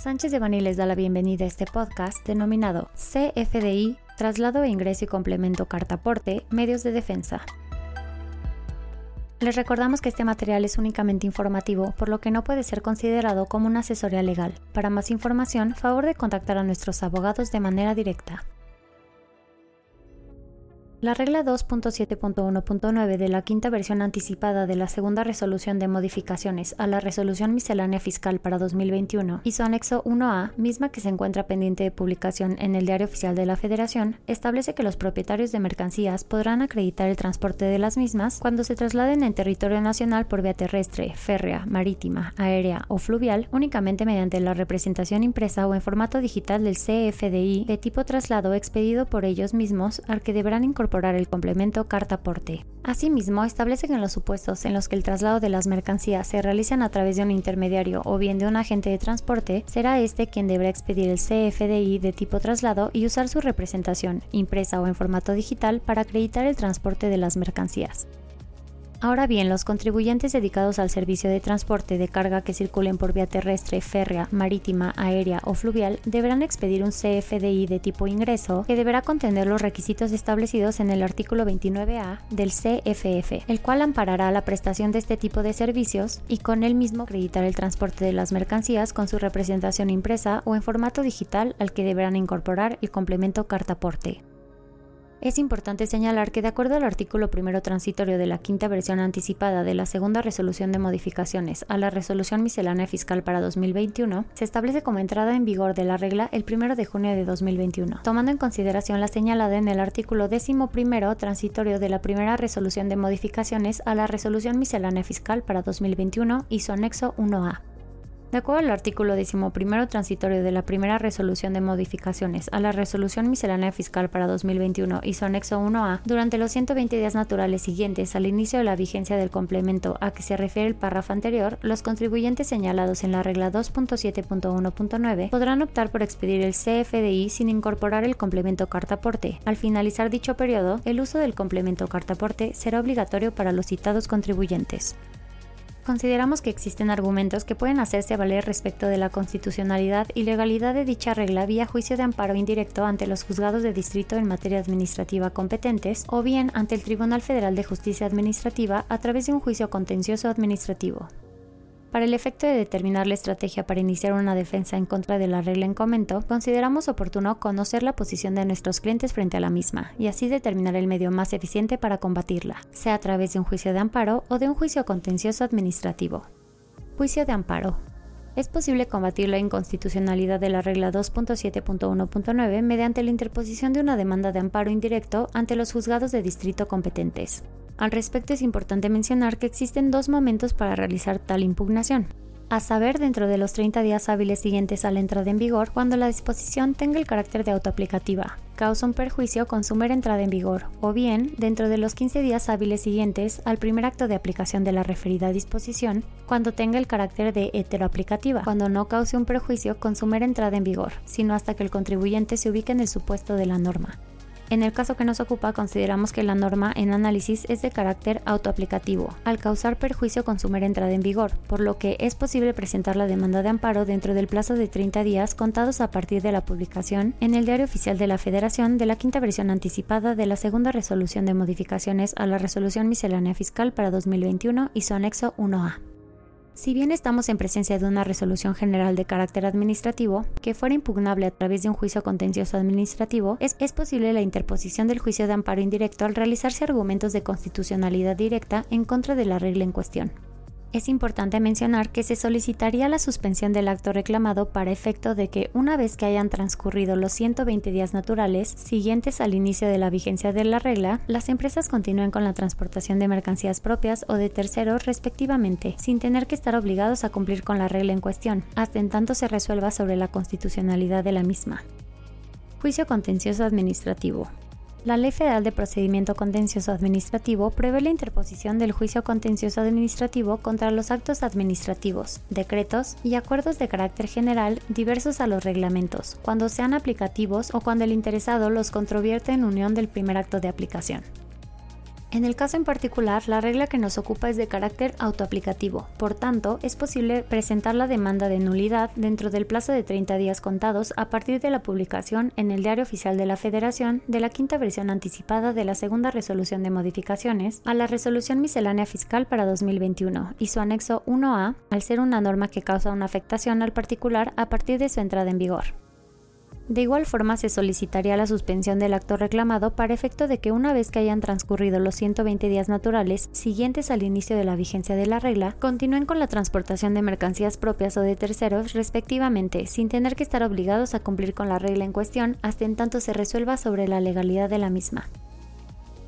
Sánchez de Bani les da la bienvenida a este podcast denominado CFDI, Traslado e Ingreso y Complemento Cartaporte, Medios de Defensa. Les recordamos que este material es únicamente informativo, por lo que no puede ser considerado como una asesoría legal. Para más información, favor de contactar a nuestros abogados de manera directa. La regla 2.7.1.9 de la quinta versión anticipada de la segunda resolución de modificaciones a la resolución miscelánea fiscal para 2021 y su anexo 1A, misma que se encuentra pendiente de publicación en el Diario Oficial de la Federación, establece que los propietarios de mercancías podrán acreditar el transporte de las mismas cuando se trasladen en territorio nacional por vía terrestre, férrea, marítima, aérea o fluvial únicamente mediante la representación impresa o en formato digital del CFDI de tipo traslado expedido por ellos mismos al que deberán incorporar el complemento carta-porte. Asimismo, establece que en los supuestos en los que el traslado de las mercancías se realizan a través de un intermediario o bien de un agente de transporte, será este quien deberá expedir el CFDI de tipo traslado y usar su representación, impresa o en formato digital, para acreditar el transporte de las mercancías. Ahora bien, los contribuyentes dedicados al servicio de transporte de carga que circulen por vía terrestre, férrea, marítima, aérea o fluvial deberán expedir un CFDI de tipo ingreso que deberá contener los requisitos establecidos en el artículo 29A del CFF, el cual amparará la prestación de este tipo de servicios y con él mismo acreditar el transporte de las mercancías con su representación impresa o en formato digital al que deberán incorporar el complemento cartaporte. Es importante señalar que de acuerdo al artículo primero transitorio de la quinta versión anticipada de la segunda resolución de modificaciones a la resolución miscelánea fiscal para 2021, se establece como entrada en vigor de la regla el primero de junio de 2021, tomando en consideración la señalada en el artículo décimo primero transitorio de la primera resolución de modificaciones a la resolución miscelánea fiscal para 2021 y su anexo 1A. De acuerdo al artículo 11 transitorio de la primera resolución de modificaciones a la resolución miscelánea fiscal para 2021 y su anexo 1A, durante los 120 días naturales siguientes al inicio de la vigencia del complemento a que se refiere el párrafo anterior, los contribuyentes señalados en la regla 2.7.1.9 podrán optar por expedir el CFDI sin incorporar el complemento cartaporte. Al finalizar dicho periodo, el uso del complemento cartaporte será obligatorio para los citados contribuyentes consideramos que existen argumentos que pueden hacerse valer respecto de la constitucionalidad y legalidad de dicha regla vía juicio de amparo indirecto ante los juzgados de distrito en materia administrativa competentes o bien ante el Tribunal Federal de Justicia Administrativa a través de un juicio contencioso administrativo. Para el efecto de determinar la estrategia para iniciar una defensa en contra de la regla en comento, consideramos oportuno conocer la posición de nuestros clientes frente a la misma y así determinar el medio más eficiente para combatirla, sea a través de un juicio de amparo o de un juicio contencioso administrativo. Juicio de amparo. Es posible combatir la inconstitucionalidad de la regla 2.7.1.9 mediante la interposición de una demanda de amparo indirecto ante los juzgados de distrito competentes. Al respecto es importante mencionar que existen dos momentos para realizar tal impugnación a saber dentro de los 30 días hábiles siguientes a la entrada en vigor cuando la disposición tenga el carácter de autoaplicativa, causa un perjuicio con su mera entrada en vigor, o bien dentro de los 15 días hábiles siguientes al primer acto de aplicación de la referida disposición, cuando tenga el carácter de heteroaplicativa, cuando no cause un perjuicio con su mera entrada en vigor, sino hasta que el contribuyente se ubique en el supuesto de la norma. En el caso que nos ocupa, consideramos que la norma en análisis es de carácter autoaplicativo, al causar perjuicio con entrada en vigor, por lo que es posible presentar la demanda de amparo dentro del plazo de 30 días contados a partir de la publicación en el Diario Oficial de la Federación de la quinta versión anticipada de la segunda resolución de modificaciones a la resolución miscelánea fiscal para 2021 y su anexo 1A. Si bien estamos en presencia de una resolución general de carácter administrativo que fuera impugnable a través de un juicio contencioso administrativo, es, posible la interposición del juicio de amparo indirecto al realizarse argumentos de constitucionalidad directa en contra de la regla en cuestión. Es importante mencionar que se solicitaría la suspensión del acto reclamado para efecto de que una vez que hayan transcurrido los 120 días naturales siguientes al inicio de la vigencia de la regla, las empresas continúen con la transportación de mercancías propias o de terceros respectivamente, sin tener que estar obligados a cumplir con la regla en cuestión, hasta en tanto se resuelva sobre la constitucionalidad de la misma. Juicio contencioso administrativo. La Ley Federal de Procedimiento Contencioso Administrativo prevé la interposición del juicio contencioso administrativo contra los actos administrativos, decretos y acuerdos de carácter general diversos a los reglamentos, cuando sean aplicativos o cuando el interesado los controvierte en unión del primer acto de aplicación. En el caso en particular, la regla que nos ocupa es de carácter autoaplicativo, por tanto, es posible presentar la demanda de nulidad dentro del plazo de 30 días contados a partir de la publicación en el Diario Oficial de la Federación de la quinta versión anticipada de la segunda resolución de modificaciones a la Resolución Miscelánea Fiscal para 2021 y su anexo 1A, al ser una norma que causa una afectación al particular a partir de su entrada en vigor. De igual forma, se solicitaría la suspensión del acto reclamado para efecto de que una vez que hayan transcurrido los 120 días naturales siguientes al inicio de la vigencia de la regla, continúen con la transportación de mercancías propias o de terceros respectivamente, sin tener que estar obligados a cumplir con la regla en cuestión hasta en tanto se resuelva sobre la legalidad de la misma.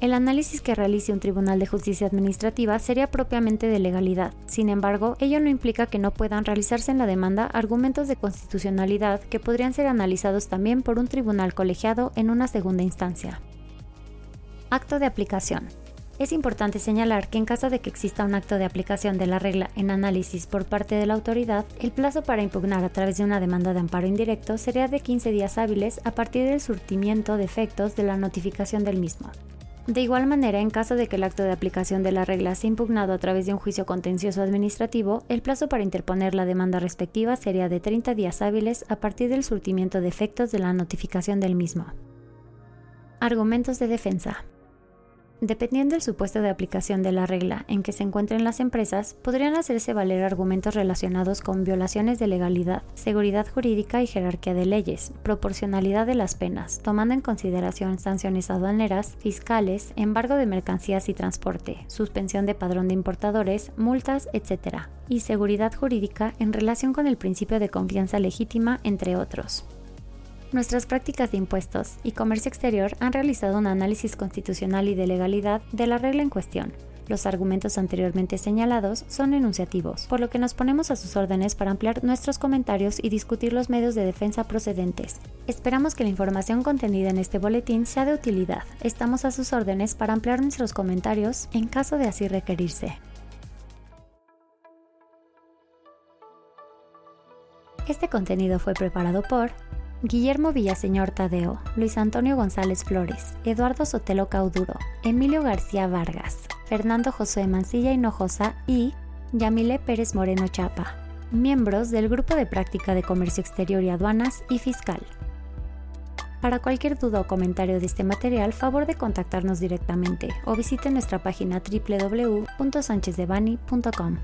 El análisis que realice un tribunal de justicia administrativa sería propiamente de legalidad. Sin embargo, ello no implica que no puedan realizarse en la demanda argumentos de constitucionalidad que podrían ser analizados también por un tribunal colegiado en una segunda instancia. Acto de aplicación. Es importante señalar que en caso de que exista un acto de aplicación de la regla en análisis por parte de la autoridad, el plazo para impugnar a través de una demanda de amparo indirecto sería de 15 días hábiles a partir del surtimiento de efectos de la notificación del mismo. De igual manera, en caso de que el acto de aplicación de la regla sea impugnado a través de un juicio contencioso administrativo, el plazo para interponer la demanda respectiva sería de 30 días hábiles a partir del surtimiento de efectos de la notificación del mismo. Argumentos de defensa. Dependiendo del supuesto de aplicación de la regla en que se encuentren las empresas, podrían hacerse valer argumentos relacionados con violaciones de legalidad, seguridad jurídica y jerarquía de leyes, proporcionalidad de las penas, tomando en consideración sanciones aduaneras, fiscales, embargo de mercancías y transporte, suspensión de padrón de importadores, multas, etc., y seguridad jurídica en relación con el principio de confianza legítima, entre otros. Nuestras prácticas de impuestos y comercio exterior han realizado un análisis constitucional y de legalidad de la regla en cuestión. Los argumentos anteriormente señalados son enunciativos, por lo que nos ponemos a sus órdenes para ampliar nuestros comentarios y discutir los medios de defensa procedentes. Esperamos que la información contenida en este boletín sea de utilidad. Estamos a sus órdenes para ampliar nuestros comentarios en caso de así requerirse. Este contenido fue preparado por Guillermo Villaseñor Tadeo, Luis Antonio González Flores, Eduardo Sotelo Cauduro, Emilio García Vargas, Fernando José Mancilla Hinojosa y Yamile Pérez Moreno Chapa, miembros del Grupo de Práctica de Comercio Exterior y Aduanas y Fiscal. Para cualquier duda o comentario de este material, favor de contactarnos directamente o visite nuestra página www.sanchezdevani.com.